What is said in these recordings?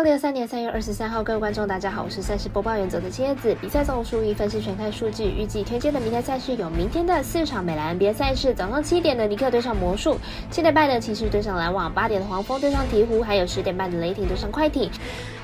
二零二三年三月二十三号，各位观众，大家好，我是赛事播报员泽的蝎子。比赛总数一分析全看数据，预计推荐的明天赛事有明天的四场美兰 NBA 赛事，早上七点的尼克对上魔术，七点半的骑士对上篮网，八点的黄蜂对上鹈鹕，还有十点半的雷霆对上快艇。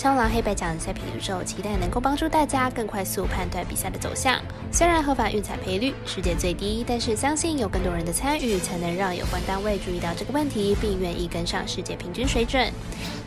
香港黑白奖赛品宇宙，期待能够帮助大家更快速判断比赛的走向。虽然合法运彩赔率世界最低，但是相信有更多人的参与，才能让有关单位注意到这个问题，并愿意跟上世界平均水准。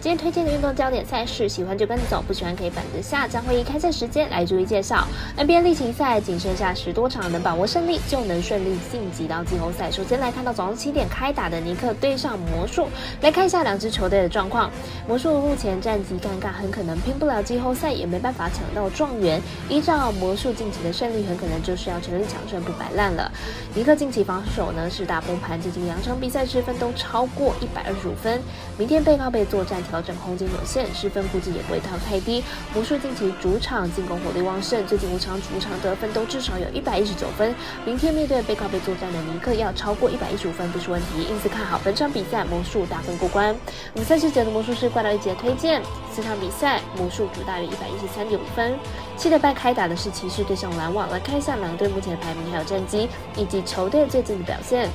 今天推荐的运动焦点赛事，喜欢就跟着走，不喜欢可以反着下。将会以开赛时间来逐一介绍。NBA 例行赛仅剩下十多场，能把握胜利就能顺利晋级到季后赛。首先来看到早上七点开打的尼克对上魔术，来看一下两支球队的状况。魔术目前战绩尴尬，很可能拼不了季后赛，也没办法抢到状元。依照魔术近期的胜利，很可能就是要全力抢胜不摆烂了。尼克近期防守呢是大崩盘，最近两场比赛失分都超过一百二十五分。明天背靠背作战。调整空间有限，失分估计也不会太太低。魔术近期主场进攻火力旺盛，最近五场主场得分都至少有一百一十九分。明天面对背靠背作战的尼克，要超过一百一十五分不是问题。因此看好本场比赛魔术大分过关。我们赛事节的魔术师怪盗一节推荐，四场比赛魔术主大约一百一十三点五分。七点半开打的是骑士对上篮网，来看一下两队目前的排名还有战绩，以及球队最近的表现。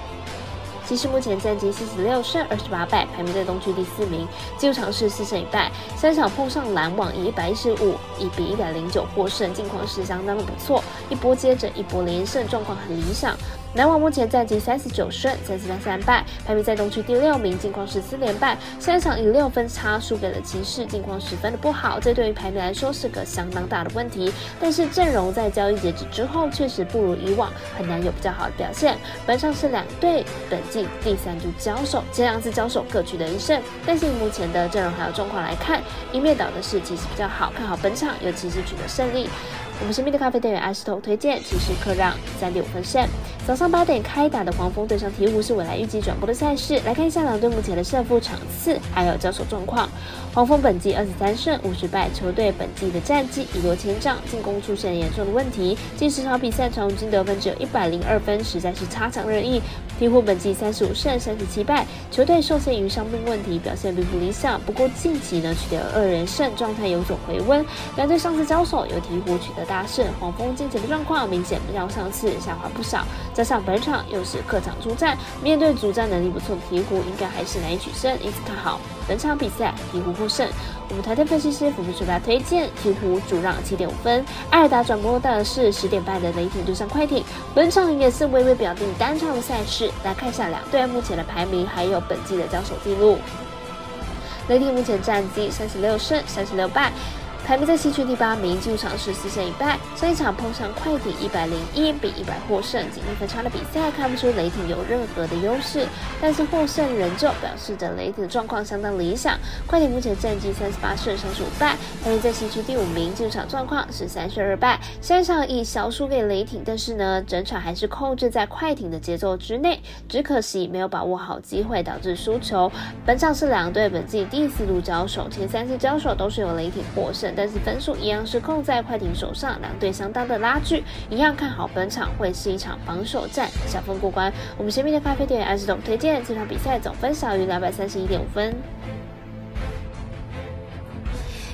骑士目前战绩四十六胜二十八败，排名在东区第四名。进入场是四胜一败，三场碰上篮网以一百一十五一比一百零九获胜，近况是相当的不错，一波接着一波连胜，状况很理想。篮网目前战绩三十九胜三十三败，排名在东区第六名，近况是四连败，三场以六分差输给了骑士，近况十分的不好，这对于排名来说是个相当大的问题。但是阵容在交易截止之后确实不如以往，很难有比较好的表现。本场是两队本季第三度交手，前两次交手各取得一胜，但是以目前的阵容还有状况来看，一面倒的士气是比较好，看好本场尤其是取得胜利。我们身边的咖啡店员阿石头推荐，骑士客让三点五分胜。早上八点开打的黄蜂对上鹈鹕是未来预计转播的赛事，来看一下两队目前的胜负场次还有交手状况。黄蜂本季二十三胜五十败，球队本季的战绩一落千丈，进攻出现严重的问题，近十场比赛场均得分只有一百零二分，实在是差强人意。鹈鹕本季三十五胜三十七败，球队受限于伤病问题，表现并不理想。不过近期呢取得二连胜，状态有所回温。两队上次交手由鹈鹕取得大胜，黄蜂近期的状况明显比上次下滑不少。加上本场又是客场出战，面对主战能力不错的鹈鹕，应该还是难以取胜，因此看好本场比赛鹈鹕获胜。我们台队分析师辅助水大推荐鹈鹕主让七点五分。艾尔达转播的是十点半的雷霆对上快艇，本场也是微微表定单场的赛事。来看一下两队目前的排名，还有本季的交手记录。雷霆目前战绩三十六胜三十六败。排名在西区第八名，进入场是四胜一败。上一场碰上快艇一百零一比一百获胜，仅一分差的比赛，看不出雷霆有任何的优势。但是获胜仍旧表示着雷霆的状况相当理想。快艇目前战绩三十八胜三十五败，排名在西区第五名，进入场状况是三胜二败。上一场以小输给雷霆，但是呢，整场还是控制在快艇的节奏之内，只可惜没有把握好机会，导致输球。本场是两队本季第四度交手，前三次交手都是由雷霆获胜。但是分数一样是控在快艇手上，两队相当的拉锯，一样看好本场会是一场防守战，小分过关。我们前面的咖啡店安石董推荐这场比赛总分小于两百三十一点五分。